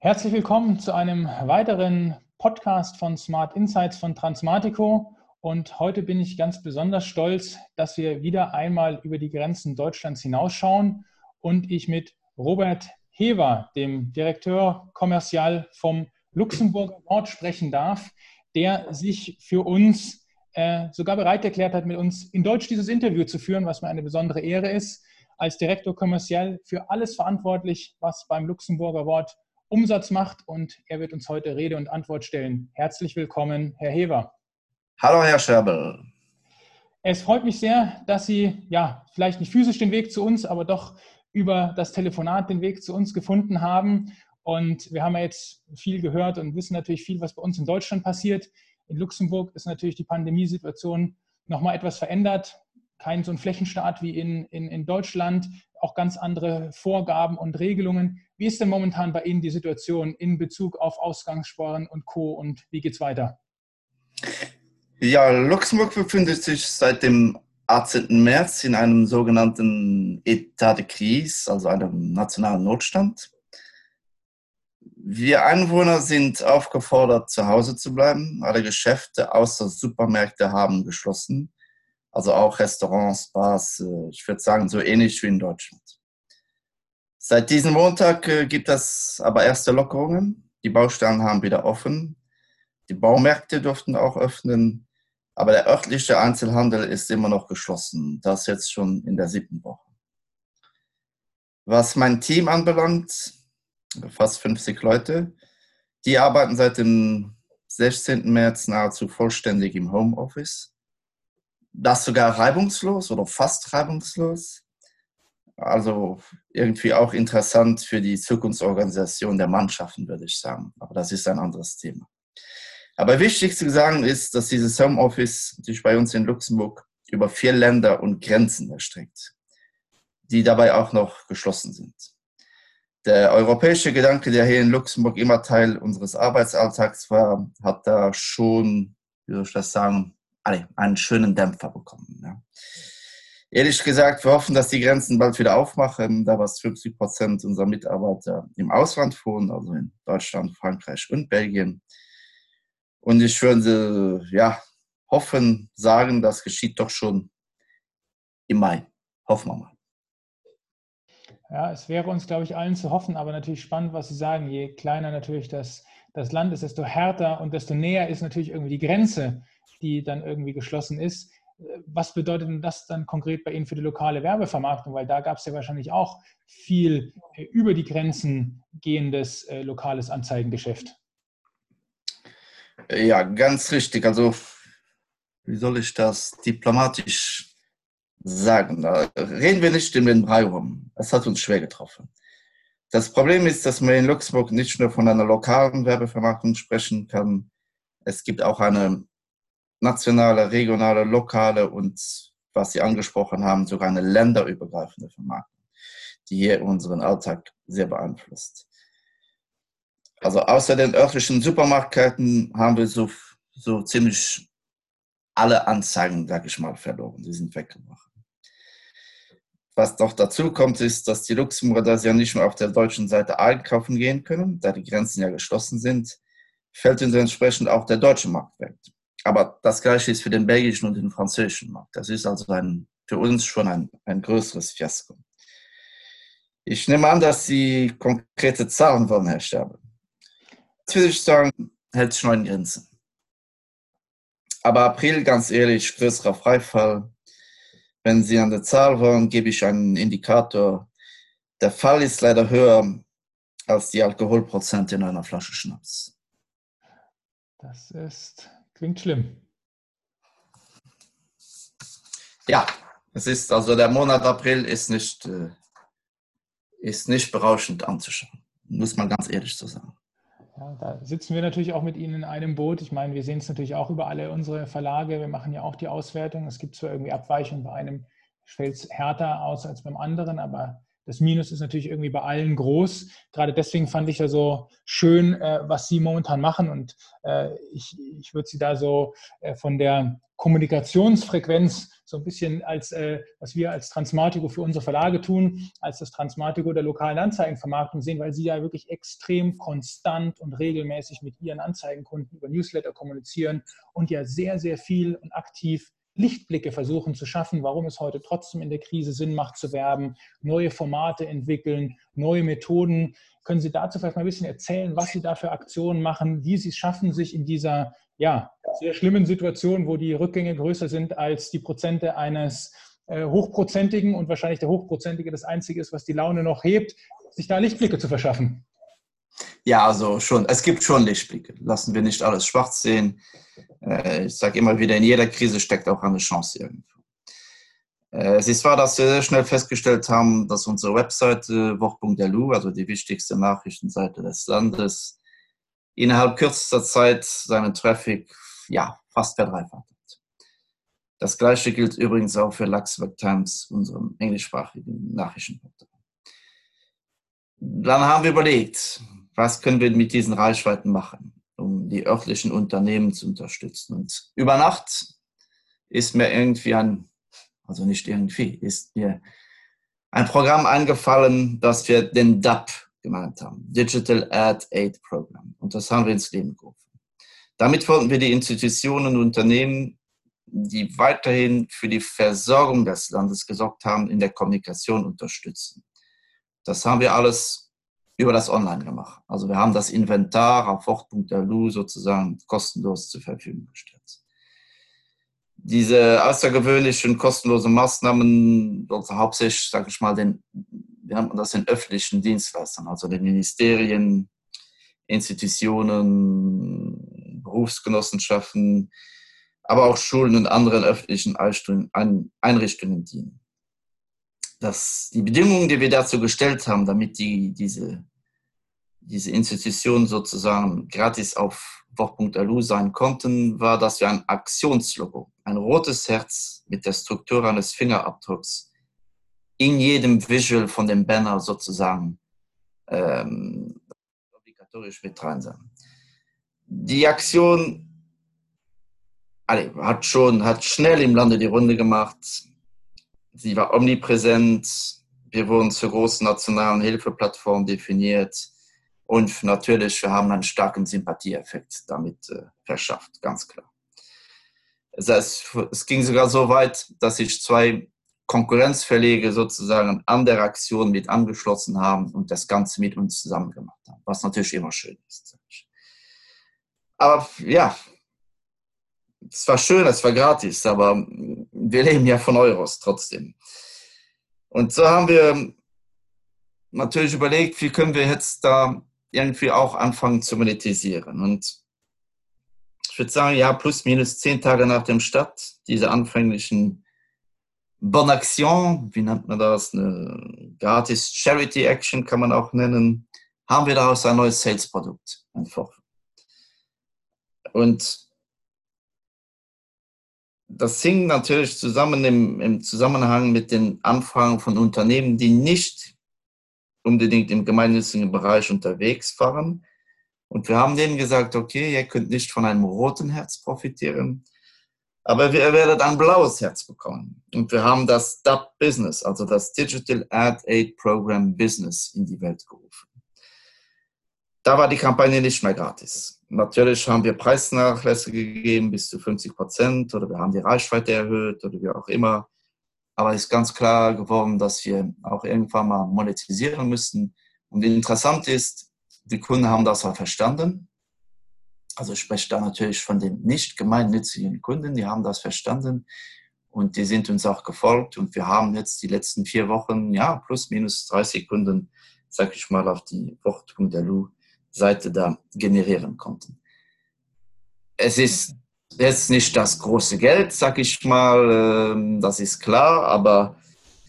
Herzlich willkommen zu einem weiteren Podcast von Smart Insights von Transmatico. Und heute bin ich ganz besonders stolz, dass wir wieder einmal über die Grenzen Deutschlands hinausschauen und ich mit Robert Hever, dem Direktor Kommerzial vom Luxemburger Ort, sprechen darf, der sich für uns äh, sogar bereit erklärt hat, mit uns in Deutsch dieses Interview zu führen, was mir eine besondere Ehre ist. Als Direktor Kommerzial für alles verantwortlich, was beim Luxemburger Wort Umsatz macht und er wird uns heute Rede und Antwort stellen. Herzlich willkommen, Herr Hever. Hallo, Herr Scherbel. Es freut mich sehr, dass Sie ja vielleicht nicht physisch den Weg zu uns, aber doch über das Telefonat den Weg zu uns gefunden haben. Und wir haben ja jetzt viel gehört und wissen natürlich viel, was bei uns in Deutschland passiert. In Luxemburg ist natürlich die Pandemiesituation nochmal etwas verändert. Kein so ein Flächenstaat wie in, in, in Deutschland, auch ganz andere Vorgaben und Regelungen. Wie ist denn momentan bei Ihnen die Situation in Bezug auf Ausgangssperren und Co. und wie geht es weiter? Ja, Luxemburg befindet sich seit dem 18. März in einem sogenannten Etat de crise, also einem nationalen Notstand. Wir Einwohner sind aufgefordert, zu Hause zu bleiben. Alle Geschäfte außer Supermärkte haben geschlossen. Also auch Restaurants, Bars, äh, ich würde sagen, so ähnlich wie in Deutschland. Seit diesem Montag äh, gibt es aber erste Lockerungen. Die Baustellen haben wieder offen. Die Baumärkte durften auch öffnen. Aber der örtliche Einzelhandel ist immer noch geschlossen. Das jetzt schon in der siebten Woche. Was mein Team anbelangt, fast 50 Leute, die arbeiten seit dem 16. März nahezu vollständig im Homeoffice. Das sogar reibungslos oder fast reibungslos. Also irgendwie auch interessant für die Zukunftsorganisation der Mannschaften, würde ich sagen. Aber das ist ein anderes Thema. Aber wichtig zu sagen ist, dass dieses Homeoffice sich bei uns in Luxemburg über vier Länder und Grenzen erstreckt, die dabei auch noch geschlossen sind. Der europäische Gedanke, der hier in Luxemburg immer Teil unseres Arbeitsalltags war, hat da schon, wie soll ich das sagen, einen schönen Dämpfer bekommen. Ja. Ehrlich gesagt, wir hoffen, dass die Grenzen bald wieder aufmachen, da was 50 Prozent unserer Mitarbeiter im Ausland wohnen, also in Deutschland, Frankreich und Belgien. Und ich würde ja, hoffen, sagen, das geschieht doch schon im Mai. Hoffen wir mal. Ja, es wäre uns, glaube ich, allen zu hoffen, aber natürlich spannend, was Sie sagen. Je kleiner natürlich das, das Land ist, desto härter und desto näher ist natürlich irgendwie die Grenze, die dann irgendwie geschlossen ist. Was bedeutet denn das dann konkret bei Ihnen für die lokale Werbevermarktung? Weil da gab es ja wahrscheinlich auch viel äh, über die Grenzen gehendes äh, lokales Anzeigengeschäft. Ja, ganz richtig. Also, wie soll ich das diplomatisch sagen? Da reden wir nicht in den Brei rum. Es hat uns schwer getroffen. Das Problem ist, dass man in Luxemburg nicht nur von einer lokalen Werbevermarktung sprechen kann. Es gibt auch eine nationale, regionale, lokale und, was Sie angesprochen haben, sogar eine länderübergreifende Vermarktung, die hier unseren Alltag sehr beeinflusst. Also außer den örtlichen Supermarktketten haben wir so, so ziemlich alle Anzeigen, sag ich mal, verloren. Die sind weggebrochen. Was noch dazu kommt, ist, dass die Luxemburger das ja nicht mehr auf der deutschen Seite einkaufen gehen können, da die Grenzen ja geschlossen sind, fällt uns entsprechend auch der deutsche Markt weg. Aber das Gleiche ist für den belgischen und den französischen Markt. Das ist also ein, für uns schon ein, ein größeres Fiasko. Ich nehme an, dass Sie konkrete Zahlen wollen, Herr Sterbe würde ich sagen, hält sich noch in Grenzen. Aber April, ganz ehrlich, größerer Freifall. Wenn Sie an der Zahl wollen, gebe ich einen Indikator. Der Fall ist leider höher als die Alkoholprozente in einer Flasche Schnaps. Das ist, klingt schlimm. Ja, es ist also der Monat April ist nicht, äh, ist nicht berauschend anzuschauen, muss man ganz ehrlich so sagen. Ja, da sitzen wir natürlich auch mit Ihnen in einem Boot. Ich meine, wir sehen es natürlich auch über alle unsere Verlage. Wir machen ja auch die Auswertung. Es gibt zwar irgendwie Abweichungen, bei einem fällt es härter aus als beim anderen, aber das Minus ist natürlich irgendwie bei allen groß. Gerade deswegen fand ich ja so schön, äh, was Sie momentan machen. Und äh, ich, ich würde Sie da so äh, von der Kommunikationsfrequenz so ein bisschen als, äh, was wir als Transmatico für unsere Verlage tun, als das Transmatico der lokalen Anzeigenvermarktung sehen, weil sie ja wirklich extrem konstant und regelmäßig mit ihren Anzeigenkunden über Newsletter kommunizieren und ja sehr, sehr viel und aktiv Lichtblicke versuchen zu schaffen, warum es heute trotzdem in der Krise Sinn macht zu werben, neue Formate entwickeln, neue Methoden. Können Sie dazu vielleicht mal ein bisschen erzählen, was Sie da für Aktionen machen, wie Sie es schaffen, sich in dieser ja, sehr schlimmen Situation, wo die Rückgänge größer sind als die Prozente eines äh, Hochprozentigen und wahrscheinlich der Hochprozentige das Einzige ist, was die Laune noch hebt, sich da Lichtblicke zu verschaffen? Ja, also schon, es gibt schon Lichtblicke. Lassen wir nicht alles schwarz sehen. Äh, ich sage immer wieder, in jeder Krise steckt auch eine Chance irgendwo. Äh, es ist wahr, dass wir sehr schnell festgestellt haben, dass unsere Webseite Woch.lu, also die wichtigste Nachrichtenseite des Landes, innerhalb kürzester Zeit seinen Traffic ja, fast verdreifacht hat. Das gleiche gilt übrigens auch für Luxemburg Times, unserem englischsprachigen Nachrichtenportal. Dann haben wir überlegt, was können wir mit diesen Reichweiten machen? um die örtlichen Unternehmen zu unterstützen. Und über Nacht ist mir irgendwie ein, also nicht irgendwie, ist mir ein Programm eingefallen, das wir den DAP genannt haben, Digital Ad Aid Program. Und das haben wir ins Leben gerufen. Damit wollten wir die Institutionen und Unternehmen, die weiterhin für die Versorgung des Landes gesorgt haben, in der Kommunikation unterstützen. Das haben wir alles über das Online gemacht. Also wir haben das Inventar auf Fort.lu sozusagen kostenlos zur Verfügung gestellt. Diese außergewöhnlichen kostenlosen Maßnahmen, also hauptsächlich, sage ich mal, den, nennt man das, den öffentlichen Dienstleistern, also den Ministerien, Institutionen, Berufsgenossenschaften, aber auch Schulen und anderen öffentlichen Einrichtungen dienen dass die Bedingungen, die wir dazu gestellt haben, damit die, diese, diese Institutionen sozusagen gratis auf Woch.lu sein konnten, war, dass wir ein Aktionslogo, ein rotes Herz mit der Struktur eines Fingerabdrucks in jedem Visual von dem Banner sozusagen ähm, obligatorisch mit rein sein. Die Aktion hat schon, hat schnell im Lande die Runde gemacht sie war omnipräsent. Wir wurden zur großen nationalen Hilfeplattform definiert. Und natürlich, wir haben einen starken Sympathieeffekt damit äh, verschafft, ganz klar. Das heißt, es ging sogar so weit, dass sich zwei Konkurrenzverlege sozusagen an der Aktion mit angeschlossen haben und das Ganze mit uns zusammen gemacht haben, was natürlich immer schön ist. Aber ja, es war schön, es war gratis, aber wir leben ja von Euros trotzdem. Und so haben wir natürlich überlegt, wie können wir jetzt da irgendwie auch anfangen zu monetisieren. Und ich würde sagen, ja, plus minus zehn Tage nach dem Start, diese anfänglichen Bonne Action, wie nennt man das, eine gratis Charity Action kann man auch nennen, haben wir daraus ein neues Sales-Produkt entworfen. Und das hing natürlich zusammen im, im, Zusammenhang mit den Anfragen von Unternehmen, die nicht unbedingt im gemeinnützigen Bereich unterwegs waren. Und wir haben denen gesagt, okay, ihr könnt nicht von einem roten Herz profitieren, aber ihr werdet ein blaues Herz bekommen. Und wir haben das DAP Business, also das Digital Ad Aid Program Business in die Welt gerufen. Da war die Kampagne nicht mehr gratis. Natürlich haben wir Preisnachlässe gegeben bis zu 50 Prozent oder wir haben die Reichweite erhöht oder wie auch immer. Aber es ist ganz klar geworden, dass wir auch irgendwann mal monetisieren müssen. Und interessant ist, die Kunden haben das auch verstanden. Also ich spreche da natürlich von den nicht gemeinnützigen Kunden, die haben das verstanden und die sind uns auch gefolgt. Und wir haben jetzt die letzten vier Wochen, ja, plus minus 30 Kunden, sag ich mal, auf die Wort.lu Seite da generieren konnten. Es ist jetzt nicht das große Geld, sag ich mal, ähm, das ist klar, aber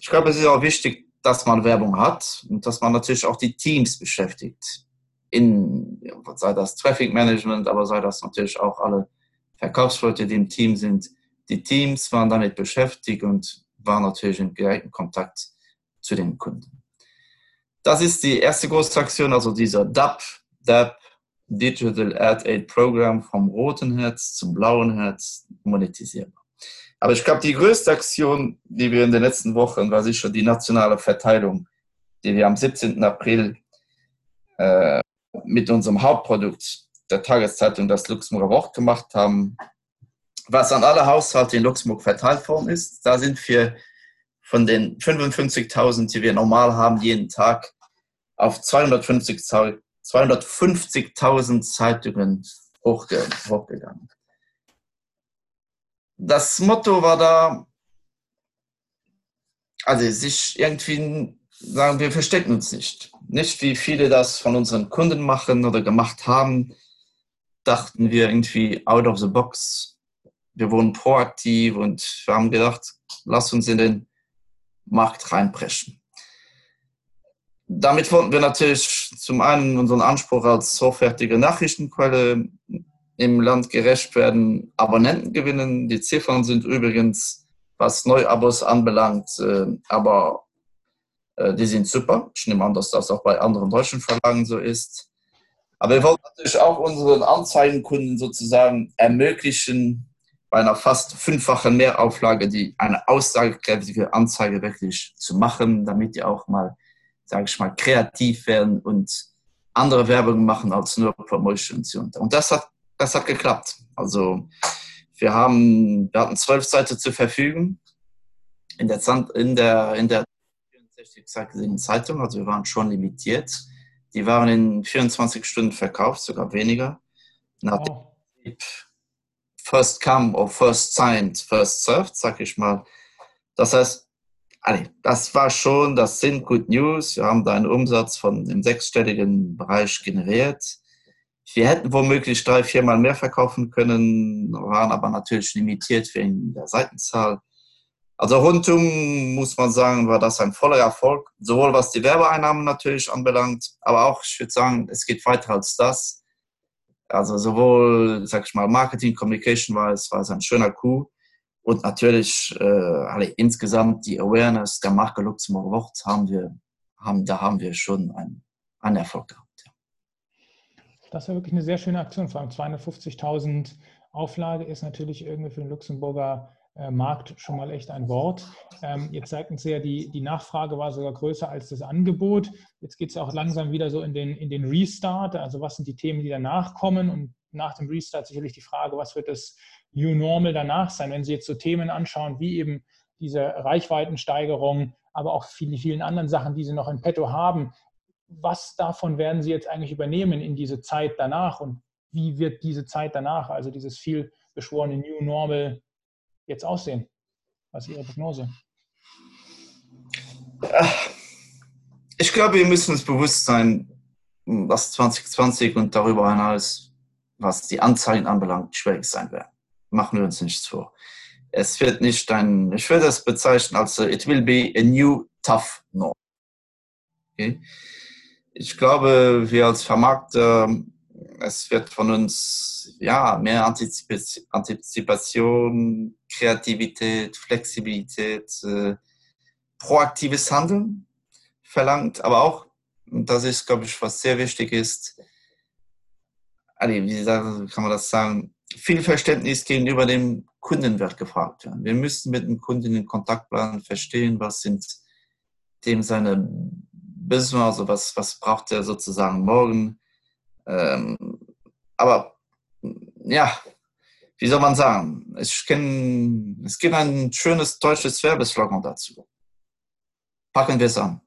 ich glaube, es ist auch wichtig, dass man Werbung hat und dass man natürlich auch die Teams beschäftigt. In, sei das Traffic Management, aber sei das natürlich auch alle Verkaufsleute, die im Team sind. Die Teams waren damit beschäftigt und waren natürlich in direkten Kontakt zu den Kunden. Das ist die erste große Aktion, also dieser DAP, DAP, Digital Ad Aid Program vom roten Herz zum blauen Herz monetisierbar. Aber ich glaube, die größte Aktion, die wir in den letzten Wochen, war sicher die nationale Verteilung, die wir am 17. April äh, mit unserem Hauptprodukt der Tageszeitung das Luxemburger Wort gemacht haben, was an alle Haushalte in Luxemburg verteilt worden ist. Da sind wir von den 55.000, die wir normal haben, jeden Tag auf 250.000 250 Zeitungen hochge hochgegangen. Das Motto war da, also sich irgendwie sagen, wir verstecken uns nicht. Nicht wie viele das von unseren Kunden machen oder gemacht haben, dachten wir irgendwie out of the box. Wir wurden proaktiv und wir haben gedacht, lass uns in den Markt reinpreschen. Damit wollten wir natürlich zum einen unseren Anspruch als hochwertige Nachrichtenquelle im Land gerecht werden, Abonnenten gewinnen. Die Ziffern sind übrigens, was Neuabos anbelangt, äh, aber äh, die sind super. Ich nehme an, dass das auch bei anderen deutschen Verlagen so ist. Aber wir wollen natürlich auch unseren Anzeigenkunden sozusagen ermöglichen, bei einer fast fünffachen Mehrauflage die eine aussagekräftige Anzeige wirklich zu machen, damit die auch mal sage ich mal, kreativ werden und andere Werbung machen als nur Promotions. Und das hat, das hat geklappt. Also wir, haben, wir hatten zwölf Seiten zur Verfügung in der, in der, in der 64 Zeitung, also wir waren schon limitiert. Die waren in 24 Stunden verkauft, sogar weniger. Nach oh. First come or first signed, first served, sag ich mal. Das heißt, das war schon, das sind Good News. Wir haben da einen Umsatz von im sechsstelligen Bereich generiert. Wir hätten womöglich drei, viermal mehr verkaufen können, waren aber natürlich limitiert wegen der Seitenzahl. Also rundum muss man sagen, war das ein voller Erfolg, sowohl was die Werbeeinnahmen natürlich anbelangt, aber auch, ich würde sagen, es geht weiter als das. Also sowohl, sag ich mal, Marketing, Communication war es, war es ein schöner Coup. Und natürlich äh, alle, insgesamt die Awareness der Marke Luxemburg Wort haben wir, haben, da haben wir schon einen, einen Erfolg gehabt. Ja. Das war wirklich eine sehr schöne Aktion. Vor allem 250.000 Auflage ist natürlich irgendwie für den Luxemburger äh, Markt schon mal echt ein Wort. Ähm, jetzt zeigten Sie ja, die, die Nachfrage war sogar größer als das Angebot. Jetzt geht es auch langsam wieder so in den, in den Restart. Also was sind die Themen, die danach kommen? Und nach dem Restart sicherlich die Frage, was wird das New Normal danach sein, wenn Sie jetzt so Themen anschauen, wie eben diese Reichweitensteigerung, aber auch viele, vielen anderen Sachen, die Sie noch in petto haben. Was davon werden Sie jetzt eigentlich übernehmen in diese Zeit danach und wie wird diese Zeit danach, also dieses viel beschworene New Normal, jetzt aussehen? Was ist Ihre Prognose? Ich glaube, wir müssen uns bewusst sein, was 2020 und darüber hinaus, was die Anzeigen anbelangt, schwierig sein werden machen wir uns nichts vor. Es wird nicht ein, ich würde es bezeichnen als, it will be a new tough norm. Okay? Ich glaube, wir als Vermarkter, es wird von uns ja, mehr Antizipation, Kreativität, Flexibilität, äh, proaktives Handeln verlangt, aber auch, und das ist, glaube ich, was sehr wichtig ist, wie kann man das sagen, viel Verständnis gegenüber dem Kunden wird gefragt werden. Wir müssen mit dem Kunden in Kontakt bleiben, verstehen, was sind dem seine Business, also was, was braucht er sozusagen morgen. Ähm, aber ja, wie soll man sagen? Ich kenn, es gibt ein schönes deutsches Werbeslogan dazu. Packen wir es an.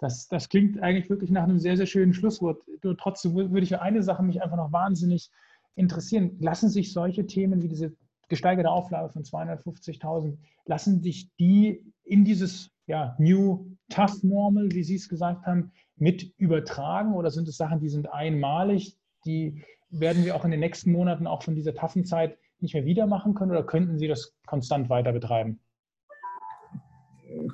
Das, das klingt eigentlich wirklich nach einem sehr, sehr schönen Schlusswort. Nur trotzdem würde ich eine Sache mich einfach noch wahnsinnig interessieren. Lassen sich solche Themen wie diese gesteigerte Auflage von 250.000, lassen sich die in dieses ja, New Tough Normal, wie Sie es gesagt haben, mit übertragen? Oder sind es Sachen, die sind einmalig, die werden wir auch in den nächsten Monaten auch von dieser taffen Zeit nicht mehr wieder machen können? Oder könnten Sie das konstant weiter betreiben?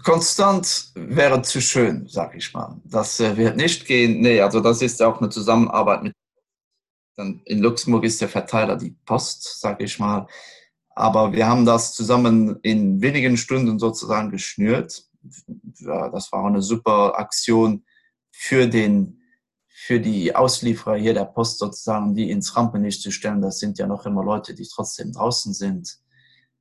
Konstant wäre zu schön, sag ich mal. Das äh, wird nicht gehen. Nee, also das ist auch eine Zusammenarbeit mit. In Luxemburg ist der Verteiler die Post, sag ich mal. Aber wir haben das zusammen in wenigen Stunden sozusagen geschnürt. Ja, das war eine super Aktion für den, für die Auslieferer hier der Post sozusagen, die ins Rampenlicht zu stellen. Das sind ja noch immer Leute, die trotzdem draußen sind.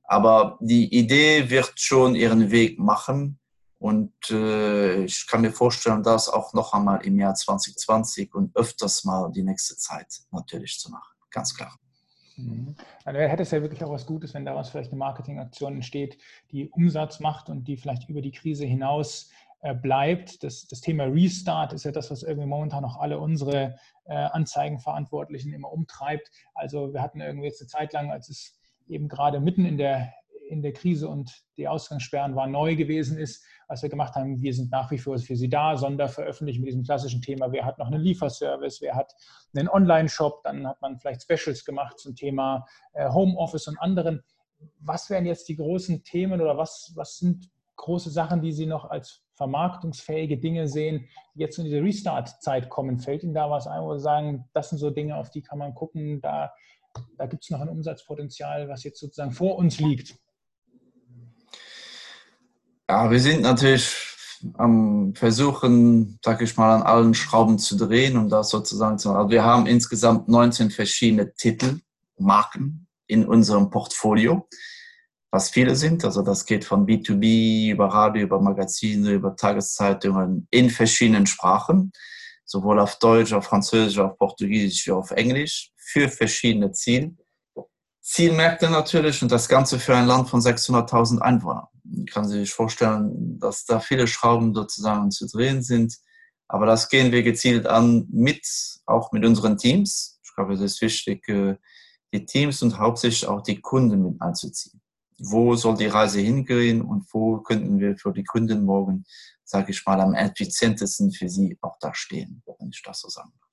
Aber die Idee wird schon ihren Weg machen. Und äh, ich kann mir vorstellen, das auch noch einmal im Jahr 2020 und öfters mal die nächste Zeit natürlich zu machen. Ganz klar. Mhm. Also hätte es ja wirklich auch was Gutes, wenn daraus vielleicht eine Marketingaktion entsteht, die Umsatz macht und die vielleicht über die Krise hinaus äh, bleibt. Das, das Thema Restart ist ja das, was irgendwie momentan noch alle unsere äh, Anzeigenverantwortlichen immer umtreibt. Also wir hatten irgendwie jetzt eine Zeit lang, als es eben gerade mitten in der, in der Krise und die Ausgangssperren waren neu gewesen ist, was wir gemacht haben, wir sind nach wie vor für Sie da, Sonderveröffentlichen mit diesem klassischen Thema, wer hat noch einen Lieferservice, wer hat einen Online-Shop, dann hat man vielleicht Specials gemacht zum Thema äh, Homeoffice und anderen. Was wären jetzt die großen Themen oder was, was sind große Sachen, die Sie noch als vermarktungsfähige Dinge sehen, die jetzt in diese Restart-Zeit kommen? Fällt Ihnen da was ein, wo Sie sagen, das sind so Dinge, auf die kann man gucken, da, da gibt es noch ein Umsatzpotenzial, was jetzt sozusagen vor uns liegt? Ja, wir sind natürlich am Versuchen, sag ich mal, an allen Schrauben zu drehen und das sozusagen zu machen. Also wir haben insgesamt 19 verschiedene Titel, Marken in unserem Portfolio was viele sind. Also das geht von B2B über Radio, über Magazine, über Tageszeitungen in verschiedenen Sprachen, sowohl auf Deutsch, auf Französisch, auf Portugiesisch wie auf Englisch, für verschiedene Ziele. Zielmärkte natürlich und das Ganze für ein Land von 600.000 Einwohnern. Man kann sich vorstellen, dass da viele Schrauben sozusagen zu drehen sind. Aber das gehen wir gezielt an mit, auch mit unseren Teams. Ich glaube, es ist wichtig, äh, die Teams und hauptsächlich auch die Kunden mit einzuziehen wo soll die Reise hingehen und wo könnten wir für die Kunden morgen, sage ich mal, am effizientesten für sie auch da stehen, wenn ich das so sagen darf.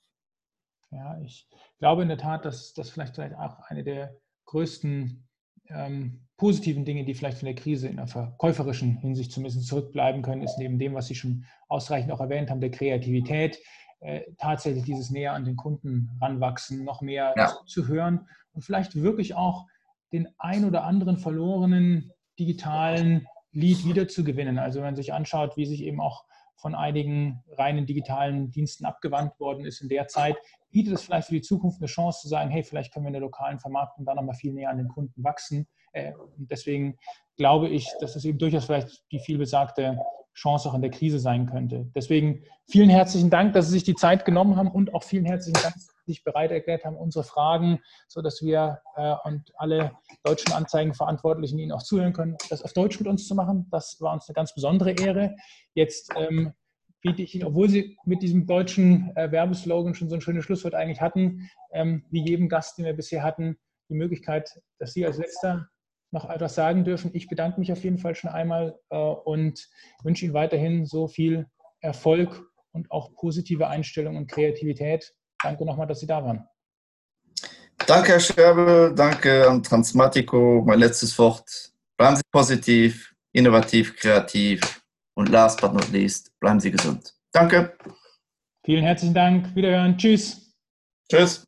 Ja, ich glaube in der Tat, dass das vielleicht auch eine der größten ähm, positiven Dinge, die vielleicht von der Krise in der verkäuferischen Hinsicht zumindest zurückbleiben können, ist neben dem, was Sie schon ausreichend auch erwähnt haben, der Kreativität, äh, tatsächlich dieses näher an den Kunden ranwachsen, noch mehr ja. zu hören und vielleicht wirklich auch den ein oder anderen verlorenen digitalen Lead wiederzugewinnen. Also wenn man sich anschaut, wie sich eben auch von einigen reinen digitalen Diensten abgewandt worden ist in der Zeit, bietet es vielleicht für die Zukunft eine Chance zu sagen, hey, vielleicht können wir in der lokalen Vermarktung da nochmal viel näher an den Kunden wachsen. Äh, und deswegen glaube ich, dass es eben durchaus vielleicht die vielbesagte Chance auch in der Krise sein könnte. Deswegen vielen herzlichen Dank, dass Sie sich die Zeit genommen haben und auch vielen herzlichen Dank, sich bereit erklärt haben, unsere Fragen, sodass wir äh, und alle deutschen Anzeigenverantwortlichen Ihnen auch zuhören können, das auf Deutsch mit uns zu machen. Das war uns eine ganz besondere Ehre. Jetzt ähm, biete ich Ihnen, obwohl Sie mit diesem deutschen äh, Werbeslogan schon so ein schönes Schlusswort eigentlich hatten, ähm, wie jedem Gast, den wir bisher hatten, die Möglichkeit, dass Sie als letzter noch etwas sagen dürfen. Ich bedanke mich auf jeden Fall schon einmal äh, und wünsche Ihnen weiterhin so viel Erfolg und auch positive Einstellung und Kreativität. Danke nochmal, dass Sie da waren. Danke, Herr Scherbe. Danke an Transmatico. Mein letztes Wort. Bleiben Sie positiv, innovativ, kreativ und last but not least, bleiben Sie gesund. Danke. Vielen herzlichen Dank. Wiederhören. Tschüss. Tschüss.